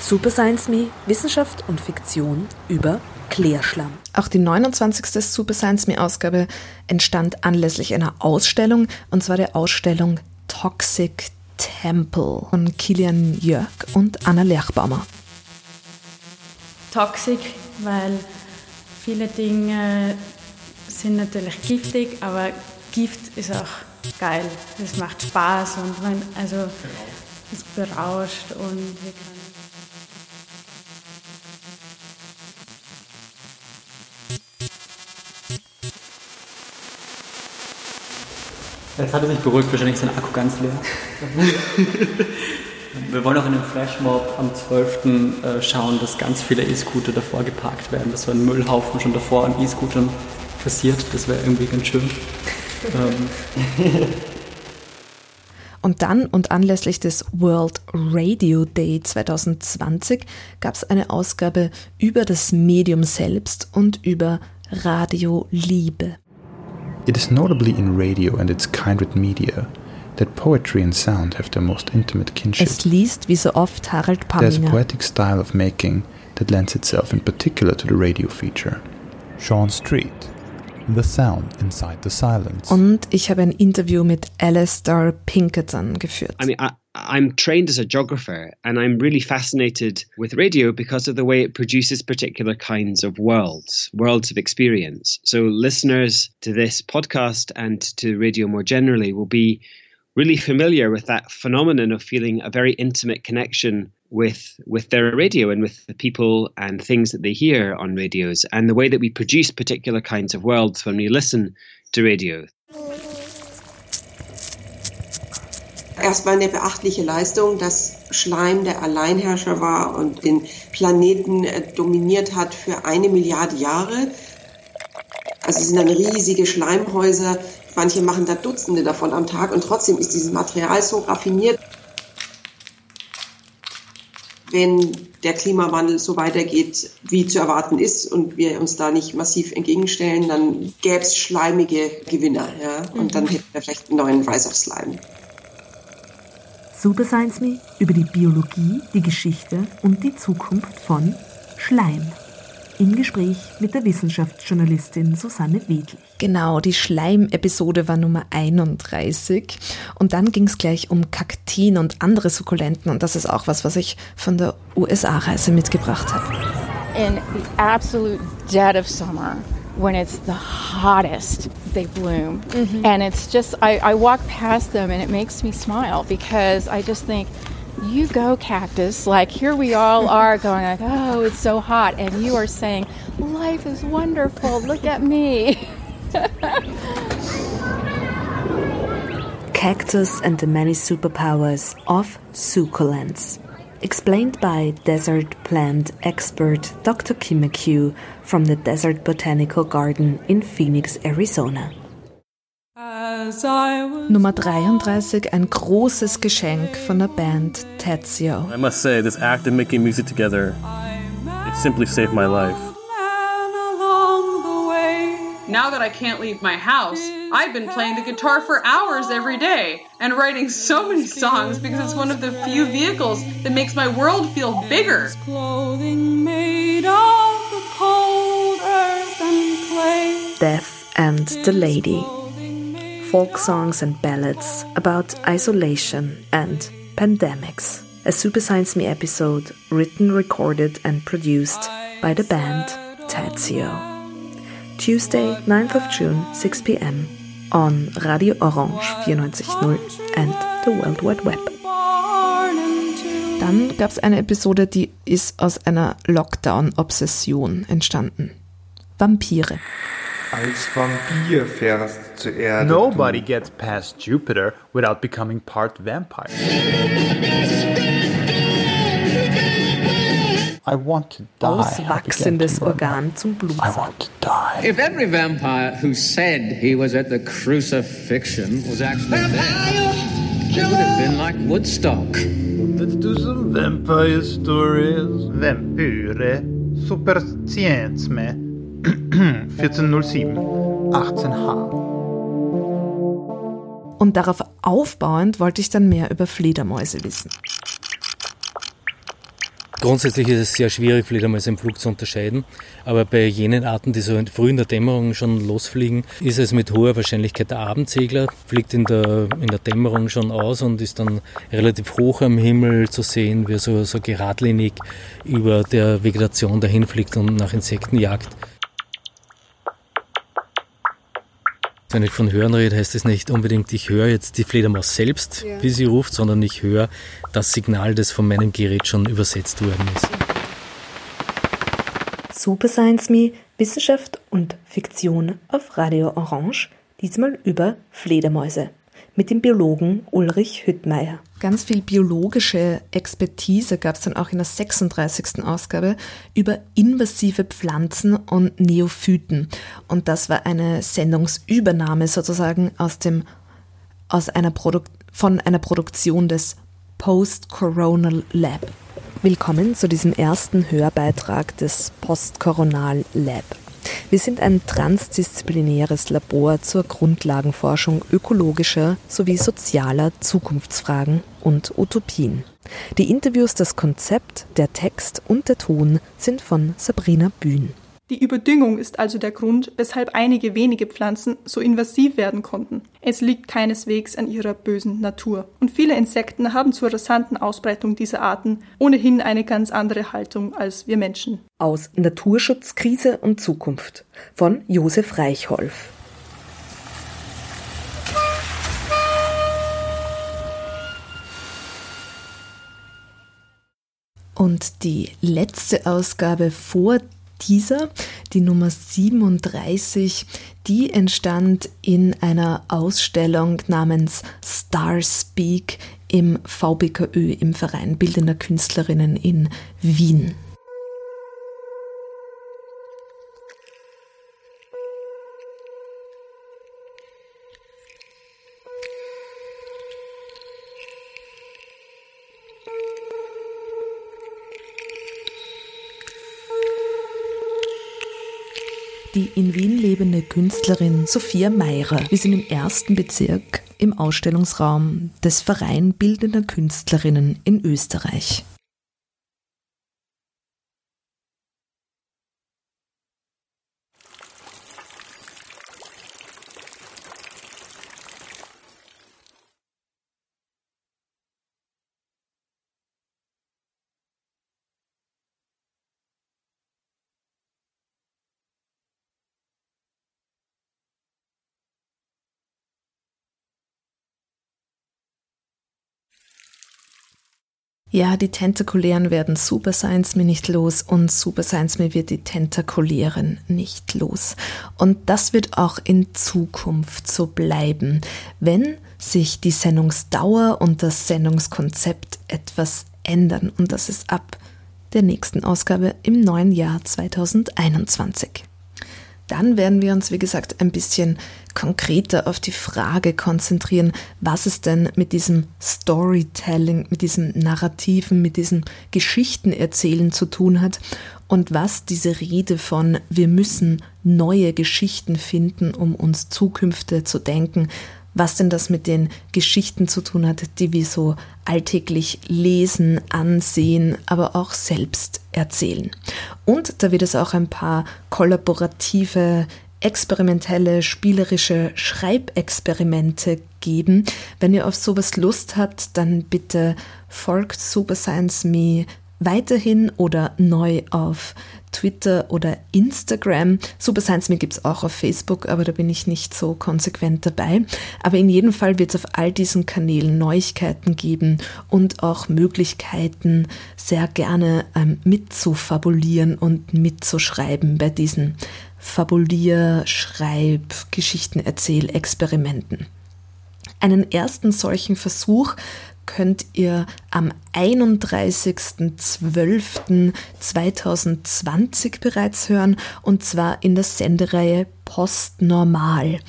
Super Science Me, Wissenschaft und Fiktion über Klärschlamm. Auch die 29. Super Science Me Ausgabe entstand anlässlich einer Ausstellung, und zwar der Ausstellung Toxic Temple von Kilian Jörg und Anna Lerchbaumer. Toxic, weil viele Dinge sind natürlich giftig, aber Gift ist auch geil. Es macht Spaß und man, also es berauscht und Jetzt hat er sich beruhigt, wahrscheinlich ist sein Akku ganz leer. Wir wollen auch in dem Flashmob am 12. Äh, schauen, dass ganz viele E-Scooter davor geparkt werden, dass so ein Müllhaufen schon davor an E-Scootern passiert. Das wäre irgendwie ganz schön. Ähm. Und dann und anlässlich des World Radio Day 2020 gab es eine Ausgabe über das Medium selbst und über Radioliebe. It is notably in radio and its kindred media that poetry and sound have their most intimate kinship. Es liest wie so oft Harald There's a poetic style of making that lends itself in particular to the radio feature. Sean Street, The Sound Inside the Silence. Und ich habe ein Interview mit Alistair Pinkerton geführt. I mean, I, I'm trained as a geographer and I'm really fascinated with radio because of the way it produces particular kinds of worlds, worlds of experience. So, listeners to this podcast and to radio more generally will be really familiar with that phenomenon of feeling a very intimate connection with with their radio and with the people and things that they hear on radios and the way that we produce particular kinds of worlds when we listen to radio. Erstmal eine beachtliche Leistung, dass Schleim der Alleinherrscher war und den Planeten äh, dominiert hat für eine Milliarde Jahre. Also es sind dann riesige Schleimhäuser. Manche machen da Dutzende davon am Tag und trotzdem ist dieses Material so raffiniert. Wenn der Klimawandel so weitergeht, wie zu erwarten ist und wir uns da nicht massiv entgegenstellen, dann gäbe es schleimige Gewinner. Ja? Und dann hätten wir vielleicht einen neuen Rise of Slime. Super Science Me über die Biologie, die Geschichte und die Zukunft von Schleim. Im Gespräch mit der Wissenschaftsjournalistin Susanne Wedlich. Genau, die Schleim-Episode war Nummer 31. Und dann ging es gleich um Kakteen und andere Sukkulenten. Und das ist auch was, was ich von der USA-Reise mitgebracht habe. in the absolute dead of summer when it's the hottest they bloom and it's just I, I walk past them and it makes me smile because i just think you go cactus like here we all are going like oh it's so hot and you are saying life is wonderful look at me Cactus and the Many Superpowers of Succulents. Explained by desert plant expert Dr. Kim McHugh from the Desert Botanical Garden in Phoenix, Arizona. Nummer 33, ein großes Geschenk von der Band Tezio. I must say, this act of making music together, it simply saved my life. Now that I can't leave my house, I've been playing the guitar for hours every day and writing so many songs because it's one of the few vehicles that makes my world feel bigger. Death and the Lady. Folk songs and ballads about isolation and pandemics. A Super Science Me episode written, recorded, and produced by the band Tazio. Tuesday, 9th of June, 6 pm on Radio Orange 94.0 and the World Wide Web. Dann gab es eine Episode, die ist aus einer Lockdown-Obsession entstanden. Vampire. Als Vampir fährst zur Erde. Nobody gets past Jupiter without becoming part vampire. I want to die. Auswachsendes Organ zum Blutsaugen. If every vampire who said he was at the crucifixion was actually there, it would have been like Woodstock. Let's do some vampire stories. Vampire. Super Science med 1407 18H. Und darauf aufbauend wollte ich dann mehr über Fledermäuse wissen. Grundsätzlich ist es sehr schwierig, Fledermäuse im Flug zu unterscheiden. Aber bei jenen Arten, die so früh in der Dämmerung schon losfliegen, ist es mit hoher Wahrscheinlichkeit der Abendsegler, fliegt in der, in der Dämmerung schon aus und ist dann relativ hoch am Himmel zu sehen, wie er so, so geradlinig über der Vegetation dahin fliegt und nach Insekten jagt. Wenn ich von Hören rede, heißt es nicht unbedingt, ich höre jetzt die Fledermaus selbst, ja. wie sie ruft, sondern ich höre das Signal, das von meinem Gerät schon übersetzt worden ist. Super Science Me, Wissenschaft und Fiktion auf Radio Orange, diesmal über Fledermäuse mit dem Biologen Ulrich Hüttmeier. Ganz viel biologische Expertise gab es dann auch in der 36. Ausgabe über invasive Pflanzen und Neophyten. Und das war eine Sendungsübernahme sozusagen aus dem, aus einer von einer Produktion des Post-Coronal Lab. Willkommen zu diesem ersten Hörbeitrag des Post-Coronal Lab. Wir sind ein transdisziplinäres Labor zur Grundlagenforschung ökologischer sowie sozialer Zukunftsfragen und Utopien. Die Interviews, das Konzept, der Text und der Ton sind von Sabrina Bühn. Die Überdüngung ist also der Grund, weshalb einige wenige Pflanzen so invasiv werden konnten. Es liegt keineswegs an ihrer bösen Natur. Und viele Insekten haben zur rasanten Ausbreitung dieser Arten ohnehin eine ganz andere Haltung als wir Menschen. Aus Naturschutzkrise und Zukunft von Josef Reichholf. Und die letzte Ausgabe vor Teaser, die Nummer 37, die entstand in einer Ausstellung namens Star Speak im VBKÖ, im Verein Bildender Künstlerinnen in Wien. Die in Wien lebende Künstlerin Sophia Meirer. Wir sind im ersten Bezirk im Ausstellungsraum des Verein Bildender Künstlerinnen in Österreich. Ja, die Tentakulären werden Super Science Me nicht los und Super Science Me wird die Tentakulären nicht los. Und das wird auch in Zukunft so bleiben, wenn sich die Sendungsdauer und das Sendungskonzept etwas ändern. Und das ist ab der nächsten Ausgabe im neuen Jahr 2021 dann werden wir uns, wie gesagt, ein bisschen konkreter auf die Frage konzentrieren, was es denn mit diesem Storytelling, mit diesem Narrativen, mit diesem Geschichtenerzählen zu tun hat und was diese Rede von wir müssen neue Geschichten finden, um uns Zukünfte zu denken, was denn das mit den Geschichten zu tun hat, die wir so alltäglich lesen, ansehen, aber auch selbst erzählen. Und da wird es auch ein paar kollaborative, experimentelle, spielerische Schreibexperimente geben. Wenn ihr auf sowas Lust habt, dann bitte folgt Super Science Me weiterhin oder neu auf Twitter oder Instagram. Super Science Me gibt es auch auf Facebook, aber da bin ich nicht so konsequent dabei. Aber in jedem Fall wird es auf all diesen Kanälen Neuigkeiten geben und auch Möglichkeiten, sehr gerne ähm, mitzufabulieren und mitzuschreiben bei diesen Fabulier-, Schreib-, Geschichtenerzähl-Experimenten. Einen ersten solchen Versuch könnt ihr am 31.12.2020 bereits hören und zwar in der Sendereihe Postnormal.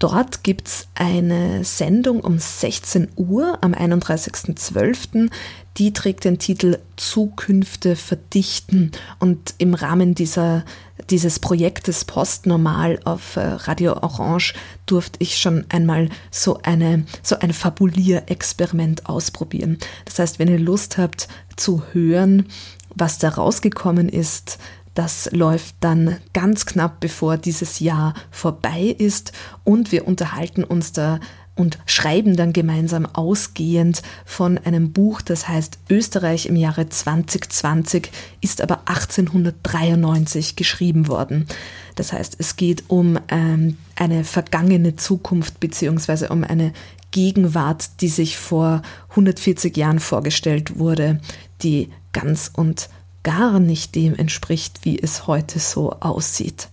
Dort gibt es eine Sendung um 16 Uhr am 31.12. Die trägt den Titel Zukünfte verdichten. Und im Rahmen dieser, dieses Projektes Postnormal auf äh, Radio Orange durfte ich schon einmal so, eine, so ein Fabulierexperiment ausprobieren. Das heißt, wenn ihr Lust habt zu hören, was da rausgekommen ist, das läuft dann ganz knapp bevor dieses Jahr vorbei ist und wir unterhalten uns da und schreiben dann gemeinsam ausgehend von einem Buch, das heißt Österreich im Jahre 2020, ist aber 1893 geschrieben worden. Das heißt, es geht um ähm, eine vergangene Zukunft beziehungsweise um eine Gegenwart, die sich vor 140 Jahren vorgestellt wurde, die ganz und gar nicht dem entspricht, wie es heute so aussieht.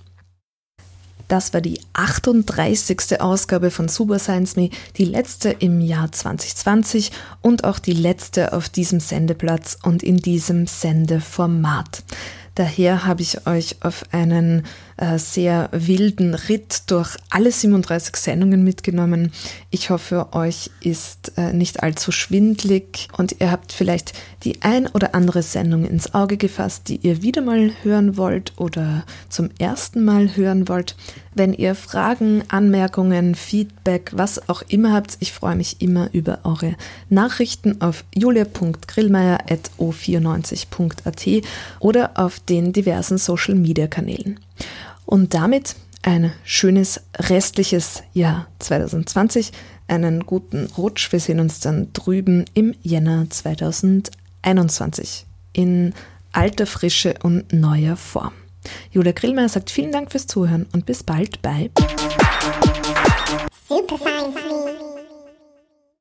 Das war die 38. Ausgabe von Super Science Me, die letzte im Jahr 2020 und auch die letzte auf diesem Sendeplatz und in diesem Sendeformat. Daher habe ich euch auf einen äh, sehr wilden Ritt durch alle 37 Sendungen mitgenommen. Ich hoffe, euch ist äh, nicht allzu schwindlig und ihr habt vielleicht die ein oder andere Sendung ins Auge gefasst, die ihr wieder mal hören wollt oder zum ersten Mal hören wollt. Wenn ihr Fragen, Anmerkungen, Feedback, was auch immer habt, ich freue mich immer über eure Nachrichten auf julia.grillmeier.o94.at oder auf den diversen Social Media Kanälen. Und damit ein schönes restliches Jahr 2020, einen guten Rutsch. Wir sehen uns dann drüben im Jänner 2021 in alter Frische und neuer Form. Julia Grillmeier sagt vielen Dank fürs Zuhören und bis bald bei Super Science Me.